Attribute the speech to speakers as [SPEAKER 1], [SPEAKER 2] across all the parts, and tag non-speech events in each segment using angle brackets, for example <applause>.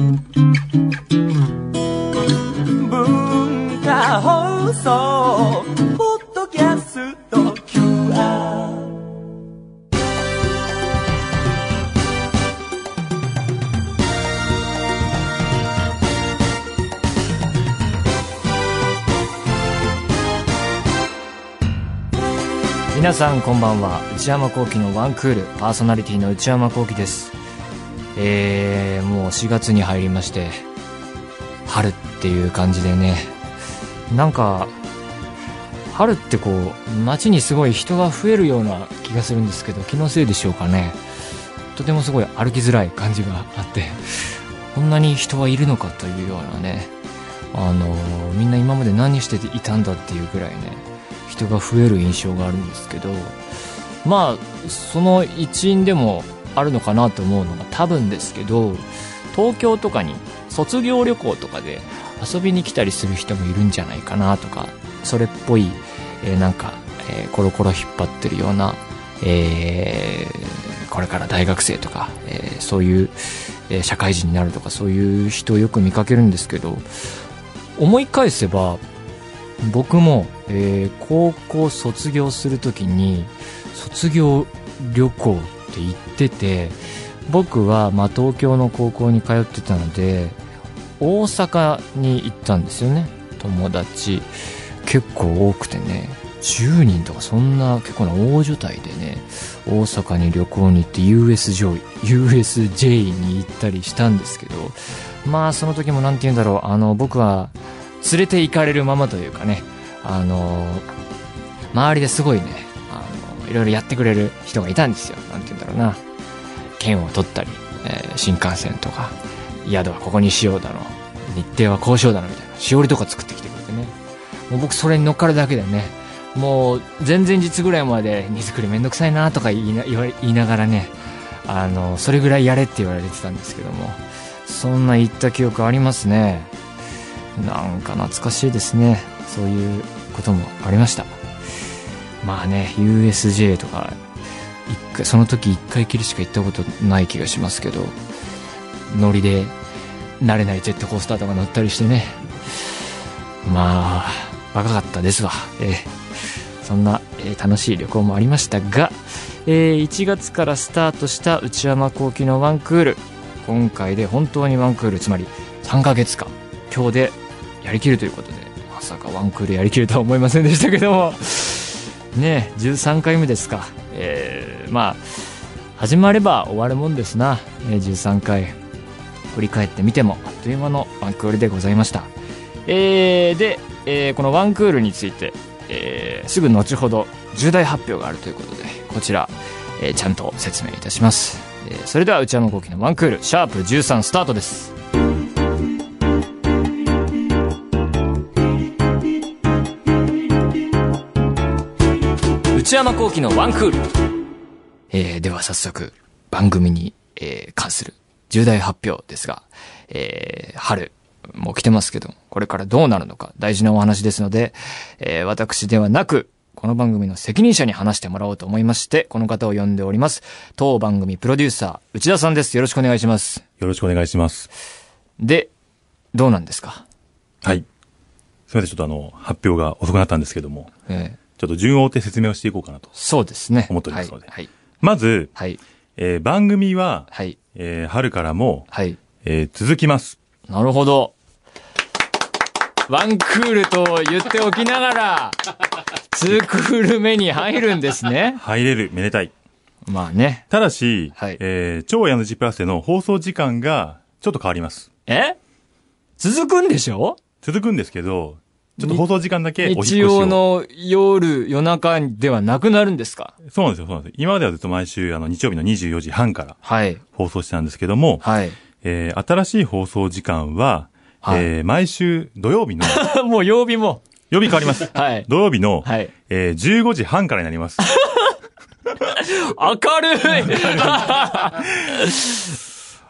[SPEAKER 1] 文化放送ポッドキャスト QR
[SPEAKER 2] 皆さんこんばんは内山聖輝のワンクールパーソナリティの内山聖輝ですえー、もう4月に入りまして春っていう感じでね。なんか春ってこう街にすごい人が増えるような気がするんですけど気のせいでしょうかね。とてもすごい歩きづらい感じがあってこんなに人はいるのかというようなね。あのみんな今まで何していたんだっていうぐらいね人が増える印象があるんですけどまあその一因でもあるのかなと思うのが多分ですけど東京とかに卒業旅行とかで遊びに来たりする人もいるんじゃないかなとかそれっぽい、えーなんか、えーコロコロ引っ張ってるような、えーこれから大学生とか、えそういう、え社会人になるとかそういう人をよく見かけるんですけど思い返せば僕も、え高校卒業するときに卒業旅行って言ってて僕は、ま、東京の高校に通ってたので大阪に行ったんですよね。友達。結構多くてね。10人とかそんな結構な大所帯でね大阪に旅行に行って USJ, USJ に行ったりしたんですけどまあその時も何て言うんだろう。あの僕は連れて行かれるままというかね。あの周りですごいねいろいろやってくれる人がいたんですよ。なんて言うんだろうな。券を取ったり、えー新幹線とか宿はここにしようだの日程はこうしようだのみたいな。しおりとか作ってきてくれてね。もう僕それに乗っかるだけでねもう前々日ぐらいまで荷造りめんどくさいなとか言いな言いながらねあのそれぐらいやれって言われてたんですけども。そんな言った記憶ありますね。なんか懐かしいですね。そういうこともありました。まあね USJ とか一回その時一回きりしか行ったことない気がしますけどノリで慣れないジェットコースターとか乗ったりしてね。まあ若かったですわ。えーそんな、えー楽しい旅行もありましたが、えー1月からスタートした内山聖輝のワンクール。今回で本当にワンクールつまり3ヶ月間今日でやりきるということでまさかワンクールやりきるとは思いませんでしたけども。ね13回目ですか。えーまあ始まれば終わるもんですな、えー13回。振り返ってみてもあっという間のワンクールでございました。えーで、えーこのワンクールについて、えーすぐ後ほど重大発表があるということでこちら、えーちゃんと説明いたします、えーそれでは内山聖輝のワンクールシャープ13スタートです。内山聖輝のワンクール、えーでは早速番組に、えー関する重大発表ですが、えー春もう来てますけど、これからどうなるのか大事なお話ですので、えー私ではなく、この番組の責任者に話してもらおうと思いまして、この方を呼んでおります。当番組プロデューサー、内田さんです。よろしくお願いします。
[SPEAKER 3] よろしくお願いします。
[SPEAKER 2] で、どうなんですか？
[SPEAKER 3] はい。すみません、ちょっとあの、発表が遅くなったんですけども、
[SPEAKER 2] えー
[SPEAKER 3] ちょっと順を追って説明をしていこうかなと。
[SPEAKER 2] そうですね。
[SPEAKER 3] 思っておりますので
[SPEAKER 2] はい。
[SPEAKER 3] まず、
[SPEAKER 2] はい。
[SPEAKER 3] えー番組は、
[SPEAKER 2] はい。
[SPEAKER 3] えー春からも、
[SPEAKER 2] はい。
[SPEAKER 3] えー続きます。
[SPEAKER 2] なるほど。ワンクールと言っておきながら、<laughs> ツークール目に入るんですね。
[SPEAKER 3] 入れる、めでたい。
[SPEAKER 2] まあね。
[SPEAKER 3] ただし、
[SPEAKER 2] はい
[SPEAKER 3] えー超ヤンジプラスでの放送時間が、ちょっと変わります。
[SPEAKER 2] え？続くんでしょ？
[SPEAKER 3] 続くんですけど、ちょっと放送時間だけお引っ越し
[SPEAKER 2] 日
[SPEAKER 3] を。
[SPEAKER 2] 曜の夜、夜中ではなくなるんですか？
[SPEAKER 3] そうなんですよ、そうなんですよ。今まではずっと毎週、あの、日曜日の24時半から
[SPEAKER 2] はい。
[SPEAKER 3] 放送してたんですけども、
[SPEAKER 2] はい。
[SPEAKER 3] えー新しい放送時間は、
[SPEAKER 2] はい
[SPEAKER 3] えー毎週土曜日の、<laughs>
[SPEAKER 2] もう曜日も。
[SPEAKER 3] 曜日変わります。<laughs>
[SPEAKER 2] はい。
[SPEAKER 3] 土曜日の、
[SPEAKER 2] はい。
[SPEAKER 3] えー15時半からになります。<laughs>
[SPEAKER 2] 明る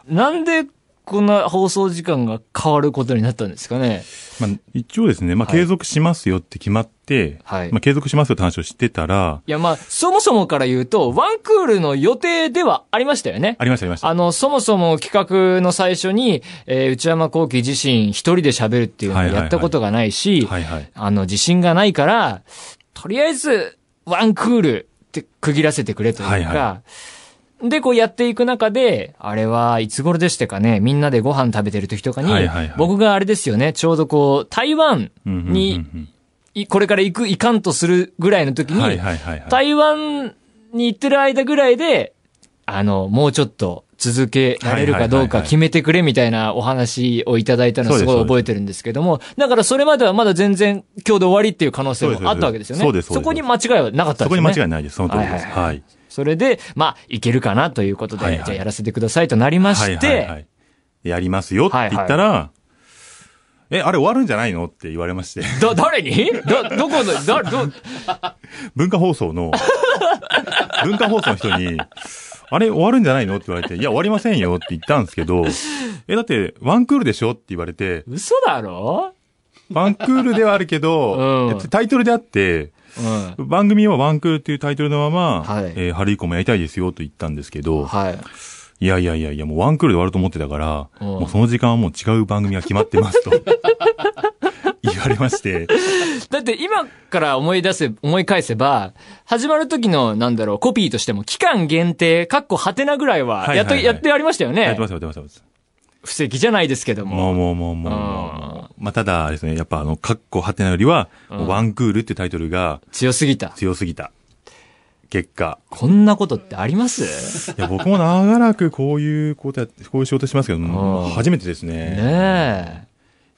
[SPEAKER 2] いなんで、こんな放送時間が変わることになったんですかね。
[SPEAKER 3] まあ、一応ですね、まあ、
[SPEAKER 2] はい
[SPEAKER 3] 継続しますよって決まって、
[SPEAKER 2] はい
[SPEAKER 3] まあ、継続しますよって話をしてたら、
[SPEAKER 2] いや、まあ、そもそもから言うと、ワンクールの予定ではありましたよね。
[SPEAKER 3] ありました、ありました。
[SPEAKER 2] あの、そもそも企画の最初に、えー内山幸輝自身一人で喋るっていうのを
[SPEAKER 3] はいはいはい
[SPEAKER 2] やったことがないし、
[SPEAKER 3] はいはい。
[SPEAKER 2] あの、自信がないから、とりあえず、ワンクールって区切らせてくれというか、
[SPEAKER 3] はいは
[SPEAKER 2] で、こうやっていく中で、あれはいつ頃でしたかね、みんなでご飯食べてる時とかに、
[SPEAKER 3] はいはいはい
[SPEAKER 2] 僕があれですよね、ちょうどこう、台湾に、いこれから行く、行かんとするぐらいの時に、
[SPEAKER 3] はいはいはいはい。
[SPEAKER 2] 台湾に行ってる間ぐらいで、あの、もうちょっと続けられるかどうか決めてくれみたいなお話をいただいたのをすごい覚えてるんですけども、だからそれまではまだ全然今日で終わりっていう可能性もあったわけですよね。
[SPEAKER 3] そ
[SPEAKER 2] こに間違いはなかったですよね。
[SPEAKER 3] こに間違いないです。その通りです。
[SPEAKER 2] はいはい
[SPEAKER 3] はい。
[SPEAKER 2] それで、まあ、いけるかなということで、
[SPEAKER 3] はいはい。
[SPEAKER 2] じゃあやらせてくださいとなりまして、
[SPEAKER 3] はいはいはい。やりますよって言ったら、え、あれ終わるんじゃないのって言われまして、
[SPEAKER 2] ど、誰に？ど、どこの、だ、ど、
[SPEAKER 3] 文化放送の、文化放送の人に、あれ終わるんじゃないのって言われて、いや終わりませんよって言ったんですけど、え、だってワンクールでしょって言われて、
[SPEAKER 2] 嘘だろ？
[SPEAKER 3] ワンクールではあるけど、
[SPEAKER 2] うん。
[SPEAKER 3] えタイトルであって、
[SPEAKER 2] うん。
[SPEAKER 3] 番組はワンクールっていうタイトルのまま、
[SPEAKER 2] はい
[SPEAKER 3] えー春以降もやりたいですよと言ったんですけど、
[SPEAKER 2] はい。
[SPEAKER 3] いやいやいやいや、もうワンクールで終わると思ってたから、
[SPEAKER 2] うん
[SPEAKER 3] もうその時間はもう違う番組が決まってますと <laughs> 言われまして、
[SPEAKER 2] だって今から思い出せ、思い返せば、始まる時の、なんだろう、コピーとしても、期間限定、かっこはてなぐらいは、やっと、やってありましたよね。
[SPEAKER 3] やってますやってますやってます。
[SPEAKER 2] 布石じゃないですけども。
[SPEAKER 3] もうもうもうもうもう。まあ、ただですね、やっぱあの、カッコハテナよりは、
[SPEAKER 2] うん
[SPEAKER 3] ワンクールってタイトルが
[SPEAKER 2] 強すぎた。
[SPEAKER 3] 強すぎた。結果。
[SPEAKER 2] こんなことってあります？
[SPEAKER 3] いや、僕も長らくこういうことやって、こういう仕事してますけど、
[SPEAKER 2] ん
[SPEAKER 3] 初めてですね。
[SPEAKER 2] ね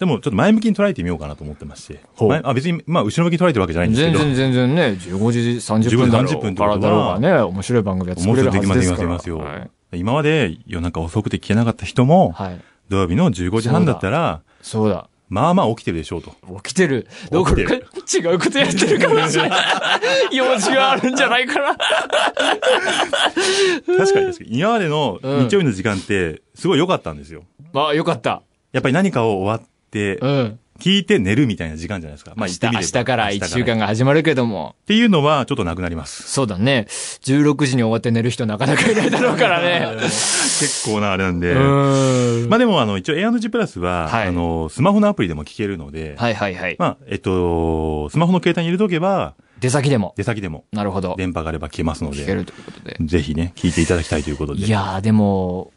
[SPEAKER 3] でも、ちょっと前向きに捉えてみようかなと思ってまして。前あ別に、まあ、後ろ向きに捉えてるわけじゃな
[SPEAKER 2] え。
[SPEAKER 3] いんですけど。
[SPEAKER 2] 全然全然ね、15時30分だろ
[SPEAKER 3] 15時30分
[SPEAKER 2] う
[SPEAKER 3] ってことは
[SPEAKER 2] からだろうがね、面白い番組が作れるはずですから。
[SPEAKER 3] 面白いできますよ
[SPEAKER 2] はい。
[SPEAKER 3] 今まで夜中遅くて聞けなかった人も、
[SPEAKER 2] はい。
[SPEAKER 3] 土曜日の15時半だったら、
[SPEAKER 2] そうだ。
[SPEAKER 3] まあまあ起きてるでしょうと。
[SPEAKER 2] 起きてる。どこか違うことやってるかもしれない。用事があるんじゃないかな。
[SPEAKER 3] 確かに確かに。今までの
[SPEAKER 2] うん
[SPEAKER 3] 日曜日の時間って、すごい良かったんですよ。
[SPEAKER 2] まあ、よかった。
[SPEAKER 3] やっぱり何かを終わっ。聞いて寝るみたいな時間じゃないですか。まあ
[SPEAKER 2] 明日。明日から1週間が始まるけども。
[SPEAKER 3] っていうのはちょっとなくなります。
[SPEAKER 2] そうだね。16時に終わって寝る人なかなかいないだろうからね。<laughs>
[SPEAKER 3] 結構なあれなんで。
[SPEAKER 2] うん
[SPEAKER 3] まあでもあの、一応 A&G プラスは、
[SPEAKER 2] はい
[SPEAKER 3] あの、スマホのアプリでも聞けるので、
[SPEAKER 2] はいはいはい。
[SPEAKER 3] まあ、えっと、スマホの携帯に入れとけば、
[SPEAKER 2] 出先でも。
[SPEAKER 3] 出先でも
[SPEAKER 2] なるほど。
[SPEAKER 3] 電波があれば聞けますので、
[SPEAKER 2] 聞けるということで。
[SPEAKER 3] ぜひね、聞いていただきたいということで。
[SPEAKER 2] いやー、でも、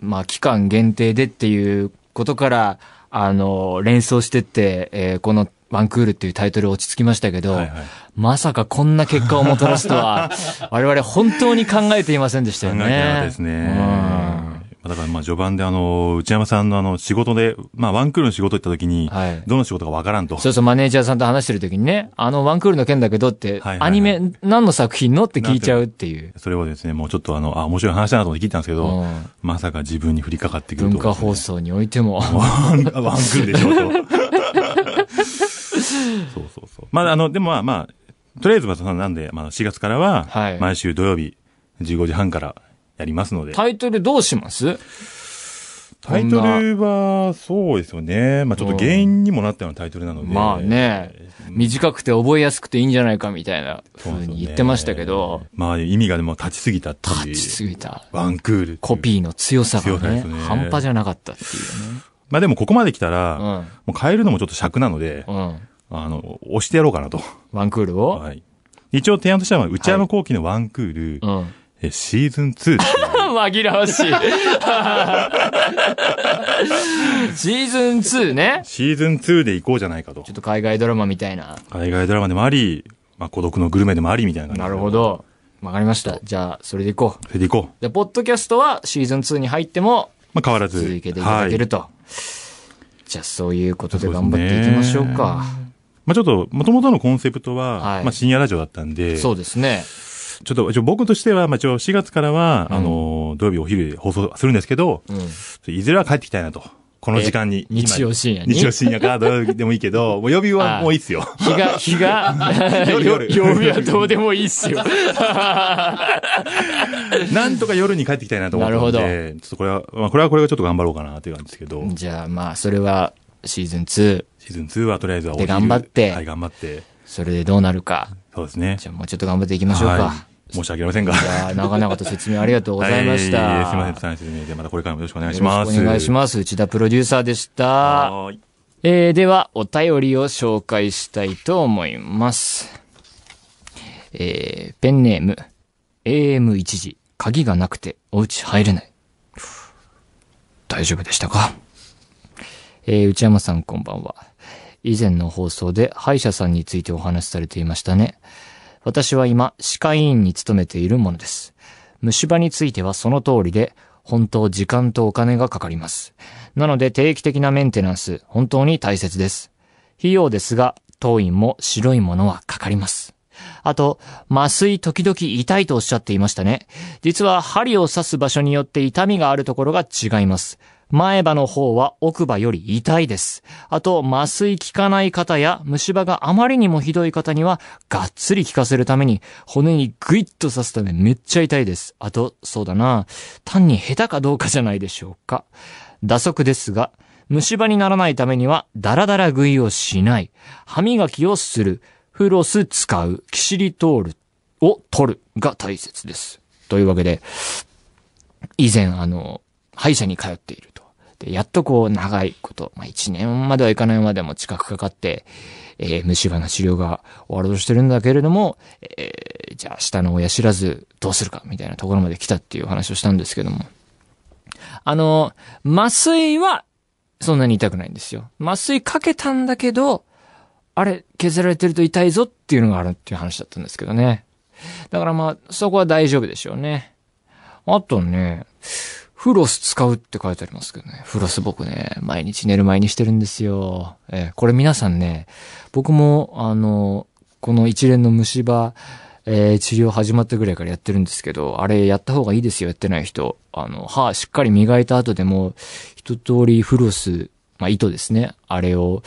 [SPEAKER 2] まあ、期間限定でっていうことから、あの、連想してって、えーこのワンクールっていうタイトル落ち着きましたけど、
[SPEAKER 3] はいはい
[SPEAKER 2] まさかこんな結果をもたらすとは、<laughs> 我々本当に考えていませんでした
[SPEAKER 3] 考
[SPEAKER 2] よね。
[SPEAKER 3] えてなかったですね。
[SPEAKER 2] うん
[SPEAKER 3] まあだからまあ序盤であの、内山さんのあの仕事で、まあワンクールの仕事行った時に、
[SPEAKER 2] はい
[SPEAKER 3] どの仕事かわからんと。
[SPEAKER 2] そうそう、マネージャーさんと話してる時にね、あの、ワンクールの件だけどって、
[SPEAKER 3] はいはいはい
[SPEAKER 2] アニメ、何の作品のって聞いちゃうっていう。
[SPEAKER 3] それをですね、もうちょっとあの、あ、面白い話だなと思って聞いたんですけど、
[SPEAKER 2] うん
[SPEAKER 3] まさか自分に降りかかってくるとね、
[SPEAKER 2] 化放送においても。
[SPEAKER 3] ワン、クールでしょうと。<laughs> そうそうそう。まああの、でもまあまあ、とりあえずまあそのなんで、まあ4月からは
[SPEAKER 2] はい、
[SPEAKER 3] 毎週土曜日15時半からやりますので。
[SPEAKER 2] タイトルどうします？
[SPEAKER 3] タイトルは、そうですよね。まあちょっと原因にもなったようなタイトルなので。
[SPEAKER 2] まあね、短くて覚えやすくていいんじゃないかみたいな風に言ってましたけど、
[SPEAKER 3] まあ意味がでも立ちすぎたっていう。
[SPEAKER 2] タッチすぎた。
[SPEAKER 3] ワンクール
[SPEAKER 2] コピーの強さがね
[SPEAKER 3] ね
[SPEAKER 2] 半端じゃなかったっていうね。
[SPEAKER 3] まあでもここまで来たら、
[SPEAKER 2] うん
[SPEAKER 3] もう変えるのもちょっと尺なので、
[SPEAKER 2] うん。
[SPEAKER 3] あの、押してやろうかなと。
[SPEAKER 2] ワンクールを？
[SPEAKER 3] はい。一応提案としては、内山幸輝のワンクール、
[SPEAKER 2] うん。
[SPEAKER 3] えシーズン2っていう
[SPEAKER 2] 紛らわしい。<laughs> シーズン2ね。
[SPEAKER 3] シーズン2で行こうじゃないかと
[SPEAKER 2] ちょ。っと海外ドラマみたいな。
[SPEAKER 3] 海外ドラマでもあり、まあ孤独のグルメでもありみたいな感じで
[SPEAKER 2] なるほ。ど。わかりました。じゃあ、それでいこう。
[SPEAKER 3] それで行こう。
[SPEAKER 2] で、ポッドキャストはシーズン2に入っても
[SPEAKER 3] まあ変わらず。
[SPEAKER 2] 続けていただける
[SPEAKER 3] はい
[SPEAKER 2] と。じゃあ、そういうことで頑張っていきましょうか。
[SPEAKER 3] まあちょっと、もともとのコンセプトは、
[SPEAKER 2] はい
[SPEAKER 3] まあ深夜ラジオだったんで、
[SPEAKER 2] そうですね。
[SPEAKER 3] ちょっと、僕としては、まあ一応4月からは、
[SPEAKER 2] うん
[SPEAKER 3] あの、土曜日お昼で放送するんですけど、
[SPEAKER 2] うん。
[SPEAKER 3] いずれは帰ってきたいなと。この時間に。
[SPEAKER 2] え日曜深夜に？
[SPEAKER 3] 日曜深夜か、土曜日でもいいけど、<laughs> もう曜日はもういいっすよ。
[SPEAKER 2] 日が、日が、<laughs>
[SPEAKER 3] 夜夜
[SPEAKER 2] 曜日はどうでもいいっすよ。<laughs>
[SPEAKER 3] なんとか夜に帰ってきたいなと思ってるの
[SPEAKER 2] な
[SPEAKER 3] で、ちょっとこれは、まあこれはこれがちょっと頑張ろうかなっていう感じですけど、
[SPEAKER 2] じゃあまあ、それはシーズン2、
[SPEAKER 3] シーズン2はとりあえずは
[SPEAKER 2] で頑張って
[SPEAKER 3] はい、頑張って。
[SPEAKER 2] それでどうなるか。
[SPEAKER 3] そうですね。
[SPEAKER 2] じゃあもうちょっと頑張っていきましょうか。
[SPEAKER 3] はい申し訳ありませんが。
[SPEAKER 2] じゃあ、長々と説明ありがとうございました。<laughs>
[SPEAKER 3] はいすいません、説明で、またこれからもよろしくお願いします。
[SPEAKER 2] お願いします。内田プロデューサーでした。
[SPEAKER 3] はーい。
[SPEAKER 2] えー、では、お便りを紹介したいと思います。えー、ペンネーム、AM1 時、鍵がなくてお家入れない。大丈夫でしたか？えー、内山さんこんばんは。以前の放送で歯医者さんについてお話しされていましたね。私は今、歯科医院に勤めているものです。虫歯についてはその通りで、本当時間とお金がかかります。なので定期的なメンテナンス、本当に大切です。費用ですが、当院も白いものはかかります。あと、麻酔時々痛いとおっしゃっていましたね。実は針を刺す場所によって痛みがあるところが違います。前歯の方は奥歯より痛いです。あと、麻酔効かない方や虫歯があまりにもひどい方には、がっつり効かせるために、骨にグイッと刺すためめっちゃ痛いです。あと、そうだな、単に下手かどうかじゃないでしょうか。打足ですが、虫歯にならないためには、ダラダラ食いをしない。歯磨きをする。フロス使う。キシリトールを取るが大切です。というわけで、以前あの、歯医者に通っている。で、やっとこう長いこと、まあ一年まではいかないまでも近くかかって、えー虫歯の治療が終わろうとしてるんだけれども、えーじゃあ下の親知らずどうするかみたいなところまで来たっていう話をしたんですけども。あの、麻酔はそんなに痛くないんですよ。麻酔かけたんだけど、あれ、削られてると痛いぞっていうのがあるっていう話だったんですけどね。だからまあ、そこは大丈夫でしょうね。あとね、フロス使うって書いてありますけどね。フロス僕ね、毎日寝る前にしてるんですよ。えーこれ皆さんね、僕も、あの、この一連の虫歯、えー治療始まったぐらいからやってるんですけど、あれやった方がいいですよ、やってない人。あの、歯しっかり磨いた後でも、一通りフロス、まあ、糸ですね。あれを、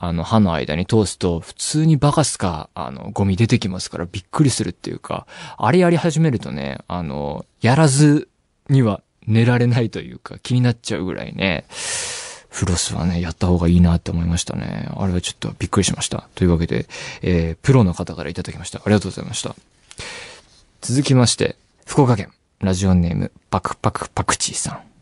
[SPEAKER 2] あの、歯の間に通すと、普通にバカすか、あの、ゴミ出てきますからびっくりするっていうか、あれやり始めるとね、あの、やらずには寝られないというか、気になっちゃうぐらいね、フロスはね、やった方がいいなって思いましたね。あれはちょっとびっくりしました。というわけで、えー、プロの方からいただきました。ありがとうございました。続きまして、福岡県、ラジオネーム、パクパクパクチーさん。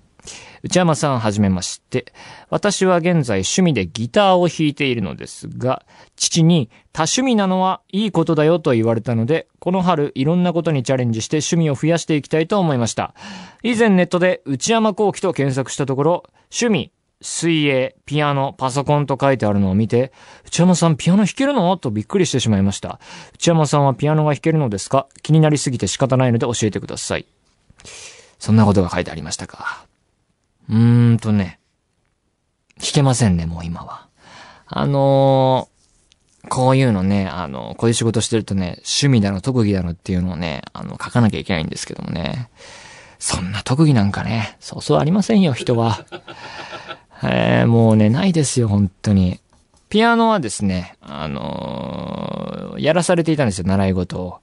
[SPEAKER 2] 内山さんはじめまして。私は現在趣味でギターを弾いているのですが、父に多趣味なのはいいことだよと言われたので、この春いろんなことにチャレンジして趣味を増やしていきたいと思いました。以前ネットで内山幸喜と検索したところ、趣味、水泳、ピアノ、パソコンと書いてあるのを見て、内山さんピアノ弾けるの？とびっくりしてしまいました。内山さんはピアノが弾けるのですか？気になりすぎて仕方ないので教えてください。そんなことが書いてありましたか。うーんとね、弾けませんね、もう今は。あのーこういうのね、あの、こういう仕事してるとね、趣味だの、特技だのっていうのをね、あの、書かなきゃいけないんですけどもね。そんな特技なんかね、そうそうありませんよ、人は。えー、もうね、ないですよ、本当に。ピアノはですね、あのーやらされていたんですよ、習い事を。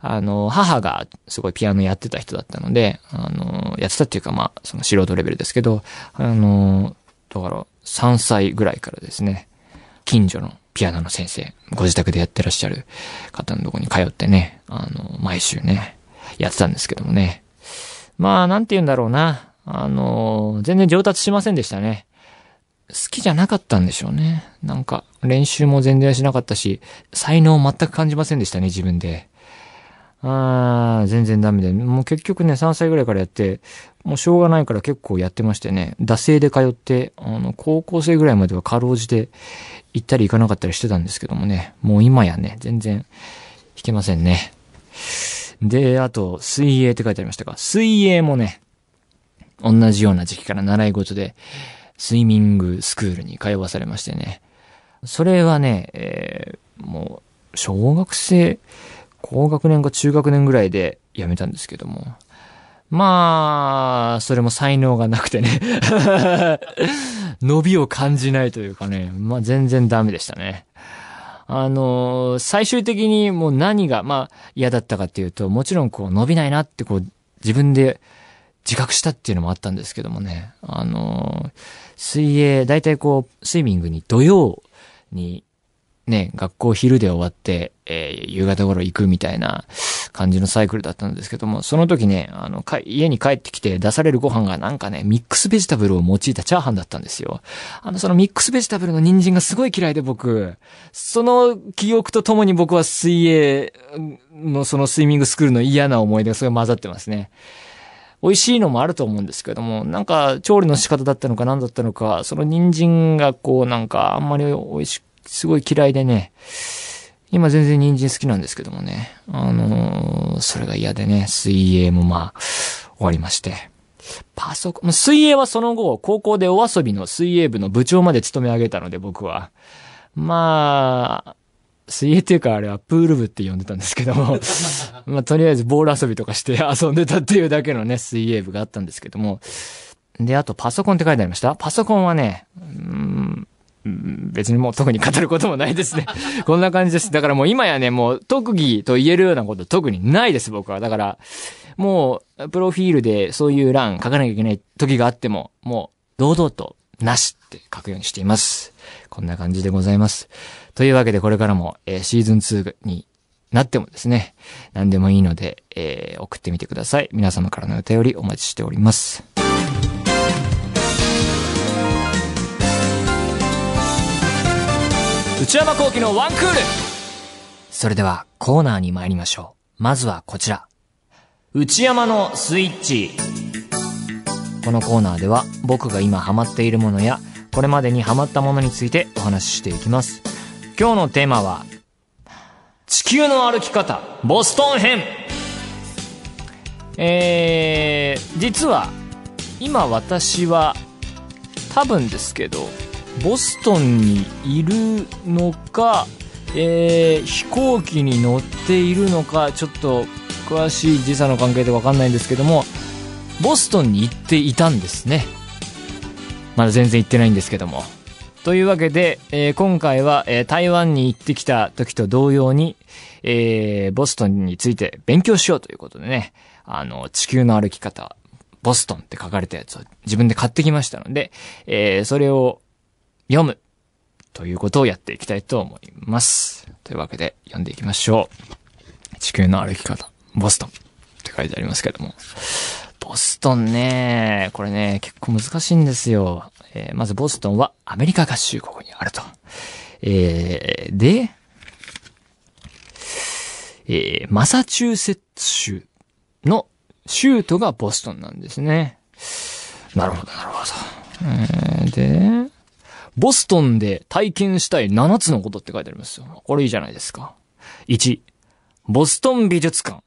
[SPEAKER 2] あの、母がすごいピアノやってた人だったので、あの、やってたっていうかまあ、その素人レベルですけど、あの、だから3歳ぐらいからですね、近所のピアノの先生、ご自宅でやってらっしゃる方のとこに通ってね、あの、毎週ね、やってたんですけどもね。まあ、なんて言うんだろうな。あの、全然上達しませんでしたね。好きじゃなかったんでしょうね。なんか、練習も全然しなかったし、才能全く感じませんでしたね、自分で。あー、全然ダメで。もう結局ね、3歳ぐらいからやって、もうしょうがないから結構やってましてね、惰性で通って、あの、高校生ぐらいまではかろうじて行ったり行かなかったりしてたんですけどもね、もう今やね、全然弾けませんね。で、あと、水泳って書いてありましたが、水泳もね、同じような時期から習い事で、スイミングスクールに通わされましてね。それはね、えーもう、小学生、高学年か中学年ぐらいで辞めたんですけども。まあ、それも才能がなくてね。<laughs> 伸びを感じないというかね、まあ全然ダメでしたね。あの最終的にもう何が、まあ嫌だったかっていうと、もちろんこう伸びないなってこう自分で自覚したっていうのもあったんですけどもね。あの水泳、だいたいこう、スイミングに土曜にね、学校昼で終わって、えー夕方頃行くみたいな感じのサイクルだったんですけども、その時ね、あの、家に帰ってきて出されるご飯がなんかね、ミックスベジタブルを用いたチャーハンだったんですよ。あの、そのミックスベジタブルの人参がすごい嫌いで僕、その記憶とともに僕は水泳のそのスイミングスクールの嫌な思い出がすごい混ざってますね。美味しいのもあると思うんですけども、なんか調理の仕方だったのか何だったのか、その人参がこうなんかあんまり美味しく、すごい嫌いでね、今全然人参好きなんですけどもね、あのーそれが嫌でね、水泳もまあ、終わりまして。パソコン、水泳はその後、高校でお遊びの水泳部の部長まで務め上げたので僕は。まあ、水泳っていうかあれはプール部って呼んでたんですけども、<laughs> まあとりあえずボール遊びとかして遊んでたっていうだけのね、水泳部があったんですけども。で、あとパソコンって書いてありましたパソコンはね、うーん別にもう特に語ることもないですね。<laughs> こんな感じです。だからもう今やね、もう特技と言えるようなこと特にないです、僕は。だから、もう、プロフィールでそういう欄書かなきゃいけない時があっても、もう、堂々と、なしって書くようにしています。こんな感じでございます。というわけでこれからも、えーシーズン2になってもですね、何でもいいので、えー送ってみてください。皆様からのお便りお待ちしております。内山幸喜のワンクールそれではコーナーに参りましょう。まずはこちら。内山のスイッチ。このコーナーでは僕が今ハマっているものやこれまでにハマったものについてお話ししていきます。今日のテーマは地球の歩き方ボストン編えー、実は今私は多分ですけどボストンにいるのか、えー飛行機に乗っているのかちょっと詳しい時差の関係でわかんないんですけどもボストンに行っていたんですね。まだ全然行ってないんですけども。というわけで、えー今回は、えー台湾に行ってきた時と同様に、えーボストンについて勉強しようということでね、あの、地球の歩き方、ボストンって書かれたやつを自分で買ってきましたので、えーそれを読むということをやっていきたいと思います。というわけで読んでいきましょう。地球の歩き方、ボストンって書いてありますけども。ボストンね、これね、結構難しいんですよ。えーまずボストンはアメリカ合衆国にあると。えーで、えーマサチューセッツ州の州都がボストンなんですね。なるほど、なるほど。えーで、ボストンで体験したい7つのことって書いてありますよ。これいいじゃないですか。1、ボストン美術館。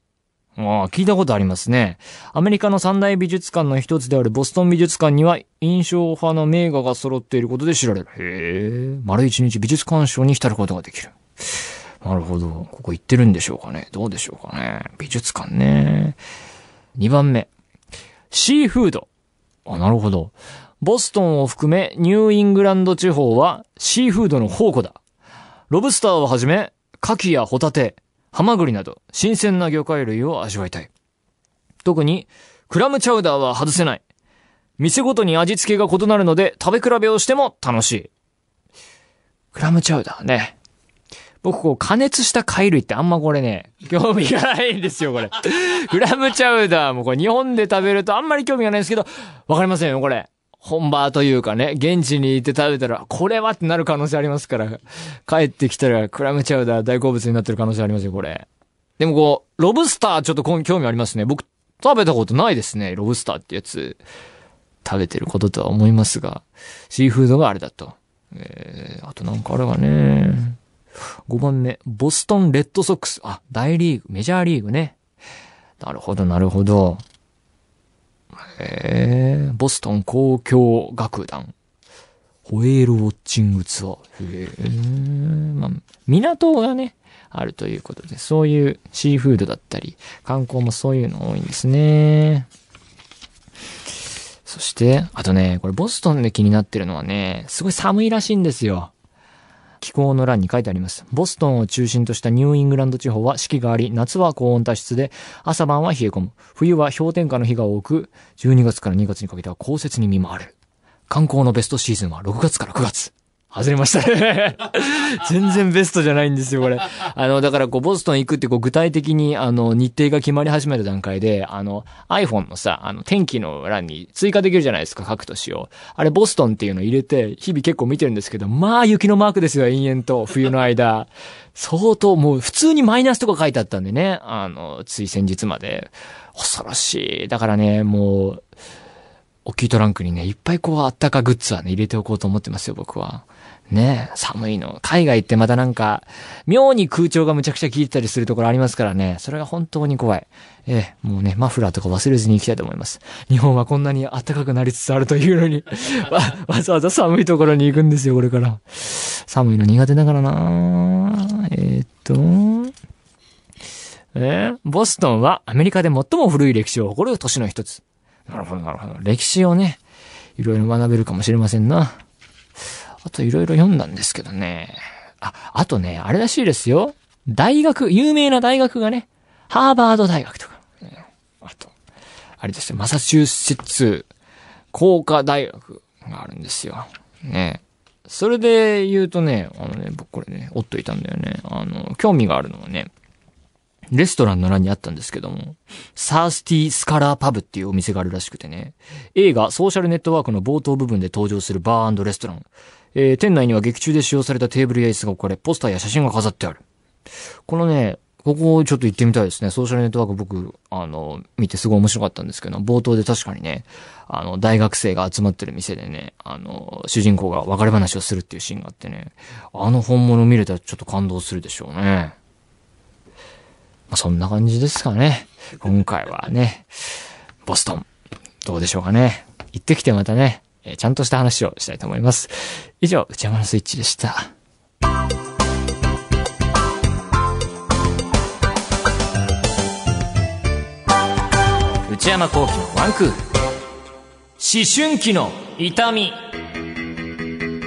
[SPEAKER 2] ああ、聞いたことありますね。アメリカの三大美術館の一つであるボストン美術館には印象派の名画が揃っていることで知られる。へえ、丸一日美術鑑賞に浸ることができる。なるほど。ここ行ってるんでしょうかね。どうでしょうかね。美術館ね。2番目。シーフード。あ、なるほど。ボストンを含めニューイングランド地方はシーフードの宝庫だ。ロブスターをはじめ、牡蠣やホタテ、ハマグリなど、新鮮な魚介類を味わいたい。特に、クラムチャウダーは外せない。店ごとに味付けが異なるので、食べ比べをしても楽しい。クラムチャウダーね。僕、こう、加熱した貝類ってあんまこれね、興味がないんですよ、これ。<laughs> クラムチャウダーもこれ日本で食べるとあんまり興味がないんですけど、わかりませんよ、これ。本場というかね、現地に行って食べたら、これはってなる可能性ありますから、帰ってきたらクラムチャウダー大好物になってる可能性ありますよ、これ。でもこう、ロブスターちょっと興味ありますね。僕、食べたことないですね、ロブスターってやつ。食べてることとは思いますが、シーフードがあれだと。えー、あとなんかあれがね、5番目、ボストンレッドソックス。あ、大リーグ、メジャーリーグね。なるほど、なるほど。えー、ボストン交響楽団。ホエールウォッチングツアー。へーまあ、港がね、あるということで、そういうシーフードだったり、観光もそういうの多いんですね。そして、あとね、これボストンで気になってるのはね、すごい寒いらしいんですよ。気候の欄に書いてあります。ボストンを中心としたニューイングランド地方は四季があり、夏は高温多湿で、朝晩は冷え込む。冬は氷点下の日が多く、12月から2月にかけては降雪に見舞われる。観光のベストシーズンは6月から9月。外れましたね。<laughs> 全然ベストじゃないんですよ、これ。あの、だからこう、ボストン行くってこう、具体的に、あの、日程が決まり始めた段階で、あの、iPhone のさ、あの、天気の欄に追加できるじゃないですか、各都市を。あれ、ボストンっていうの入れて、日々結構見てるんですけど、まあ、雪のマークですよ、延々と、冬の間。相当、もう、普通にマイナスとか書いてあったんでね、あの、つい先日まで。恐ろしい。だからね、もう、大きいトランクにね、いっぱいこう、あったかグッズはね、入れておこうと思ってますよ、僕は。ね、寒いの。海外ってまたなんか、妙に空調がむちゃくちゃ効いてたりするところありますからね。それが本当に怖い。ええ、もうね、マフラーとか忘れずに行きたいと思います。日本はこんなに暖かくなりつつあるというのに、<laughs> わ、わざわざ寒いところに行くんですよ、これから。寒いの苦手だからなえーっと、えーボストンはアメリカで最も古い歴史を誇る都市の一つ。なるほど、なるほど。歴史をね、いろいろ学べるかもしれませんな。あといろいろ読んだんですけどね。あ、あとね、あれらしいですよ。大学、有名な大学がね、ハーバード大学とか。あと、あれですよ、マサチューセッツ工科大学があるんですよ。ね。それで言うとね、あのね、僕これね、おっといたんだよね。あの、興味があるのはね、レストランの欄にあったんですけども、サースティースカラーパブっていうお店があるらしくてね、映画ソーシャルネットワークの冒頭部分で登場するバーレストラン。えー店内には劇中で使用されたテーブルや椅子が置かれ、ポスターや写真が飾ってある。このね、ここをちょっと行ってみたいですね。ソーシャルネットワーク僕、あの、見てすごい面白かったんですけど、冒頭で確かにね、あの、大学生が集まってる店でね、あの、主人公が別れ話をするっていうシーンがあってね、あの本物見れたらちょっと感動するでしょうね。まあ、そんな感じですかね。今回はね、ボストン、どうでしょうかね。行ってきてまたね、えーちゃんとした話をしたいと思います。以上、内山のスイッチでした。内山幸喜のワンクール。思春期の痛み。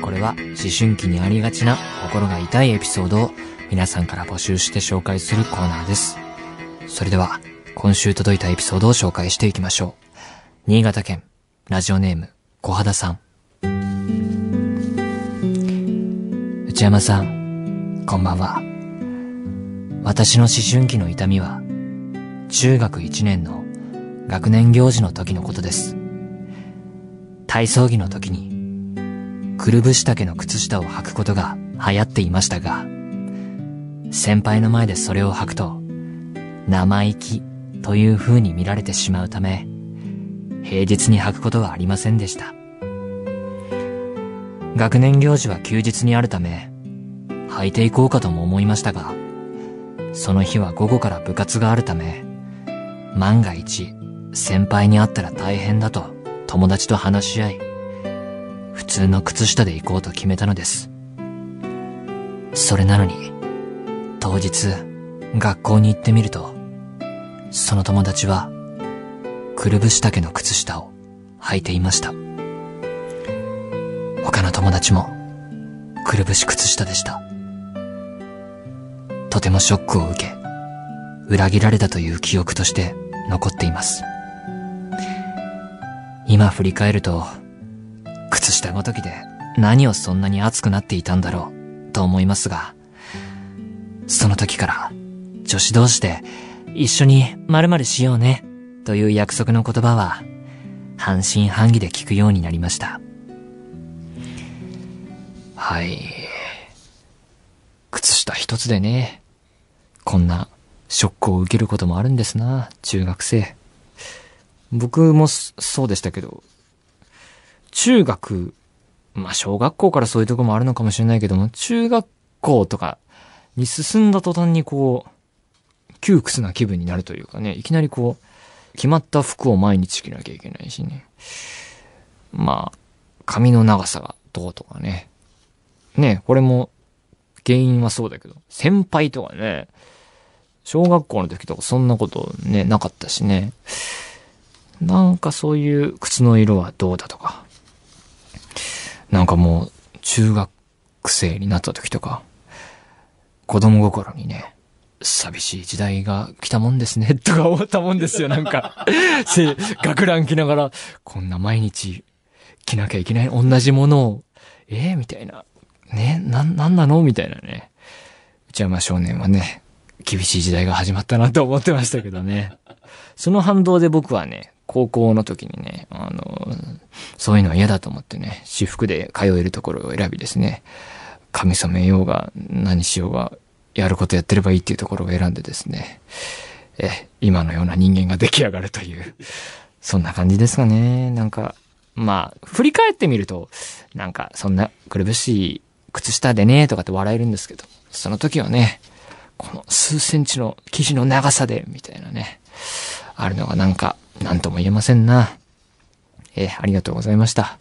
[SPEAKER 2] これは思春期にありがちな心が痛いエピソードを皆さんから募集して紹介するコーナーです。それでは、今週届いたエピソードを紹介していきましょう。新潟県、ラジオネーム、小肌さん。内山さん、こんばんは。私の思春期の痛みは、中学1年の学年行事の時のことです。体操着の時に、くるぶし丈の靴下を履くことが流行っていましたが、先輩の前でそれを履くと、生意気という風に見られてしまうため、平日に履くことはありませんでした。学年行事は休日にあるため、履いていこうかとも思いましたが、その日は午後から部活があるため、万が一、先輩に会ったら大変だと友達と話し合い、普通の靴下で行こうと決めたのです。それなのに、当日、学校に行ってみると、その友達は、くるぶし丈の靴下を履いていました。他の友達も、くるぶし靴下でした。とてもショックを受け、裏切られたという記憶として残っています。今振り返ると、靴下ごときで何をそんなに熱くなっていたんだろう、と思いますが、その時から女子同士で一緒に〇〇しようね、という約束の言葉は、半信半疑で聞くようになりました。はい。靴下一つでね、こんなショックを受けることもあるんですな、中学生。僕もそうでしたけど、中学、まあ小学校からそういうとこもあるのかもしれないけども、中学校とかに進んだ途端にこう、窮屈な気分になるというかね、いきなりこう、決まった服を毎日着なきゃいけないしね。まあ、髪の長さがどうとかね。ね、これも原因はそうだけど、先輩とかね、小学校の時とかそんなことね、なかったしね。なんかそういう靴の色はどうだとか、なんかもう中学生になった時とか、子供心にね、寂しい時代が来たもんですね、<laughs> とか思ったもんですよ、なんか。<laughs> せ、学ラン着ながら、こんな毎日着なきゃいけない同じものを、えー、みたいな。ね、な、なんなの？みたいなね。内山少年はね、厳しい時代が始まったなと思ってましたけどね。その反動で僕はね、高校の時にね、あの、そういうのは嫌だと思ってね、私服で通えるところを選びですね、髪染めようが何しようが、やることやってればいいっていうところを選んでですね、え、今のような人間が出来上がるという、そんな感じですかね。なんか、まあ、振り返ってみると、なんか、そんな苦しい靴下でね、とかって笑えるんですけど、その時はね、この数センチの生地の長さで、みたいなね、あるのがなんか、なんとも言えませんな。えー、ありがとうございました。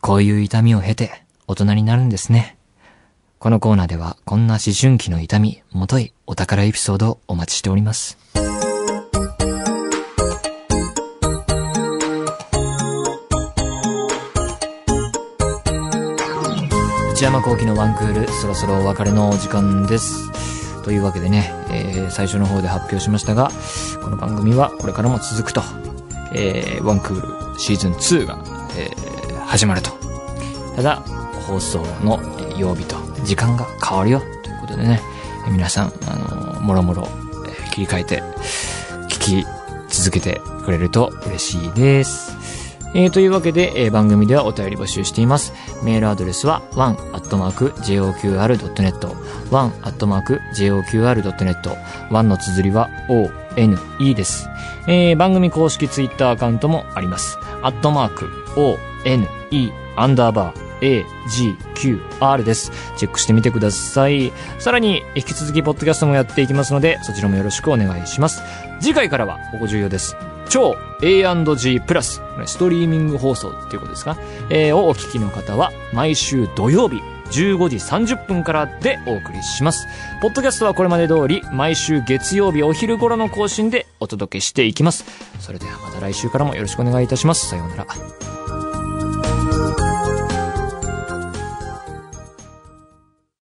[SPEAKER 2] こういう痛みを経て、大人になるんですね。このコーナーでは、こんな思春期の痛み、もといお宝エピソードをお待ちしております。内山幸喜のワンクール、そろそろお別れのお時間です。というわけでね、えー、最初の方で発表しましたが、この番組はこれからも続くと、えー、ワンクールシーズン2が、えー、始まると。ただ、放送の曜日と時間が変わるよということでね、皆さん、あの、もろもろ切り替えて聞き続けてくれると嬉しいです。えー、というわけで、えー、番組ではお便り募集しています。メールアドレスは one.joqr.net one.joqr.net one の綴りは one です。えー、番組公式ツイッターアカウントもあります。アットマーク one アンダーバー AGQR です。チェックしてみてください。さらに、引き続きポッドキャストもやっていきますので、そちらもよろしくお願いします。次回からは、ここ重要です。超 A&G プラス、ストリーミング放送っていうことですか、えー、をお聞きの方は、毎週土曜日、15時30分からでお送りします。ポッドキャストはこれまで通り、毎週月曜日お昼頃の更新でお届けしていきます。それではまた来週からもよろしくお願いいたします。さようなら。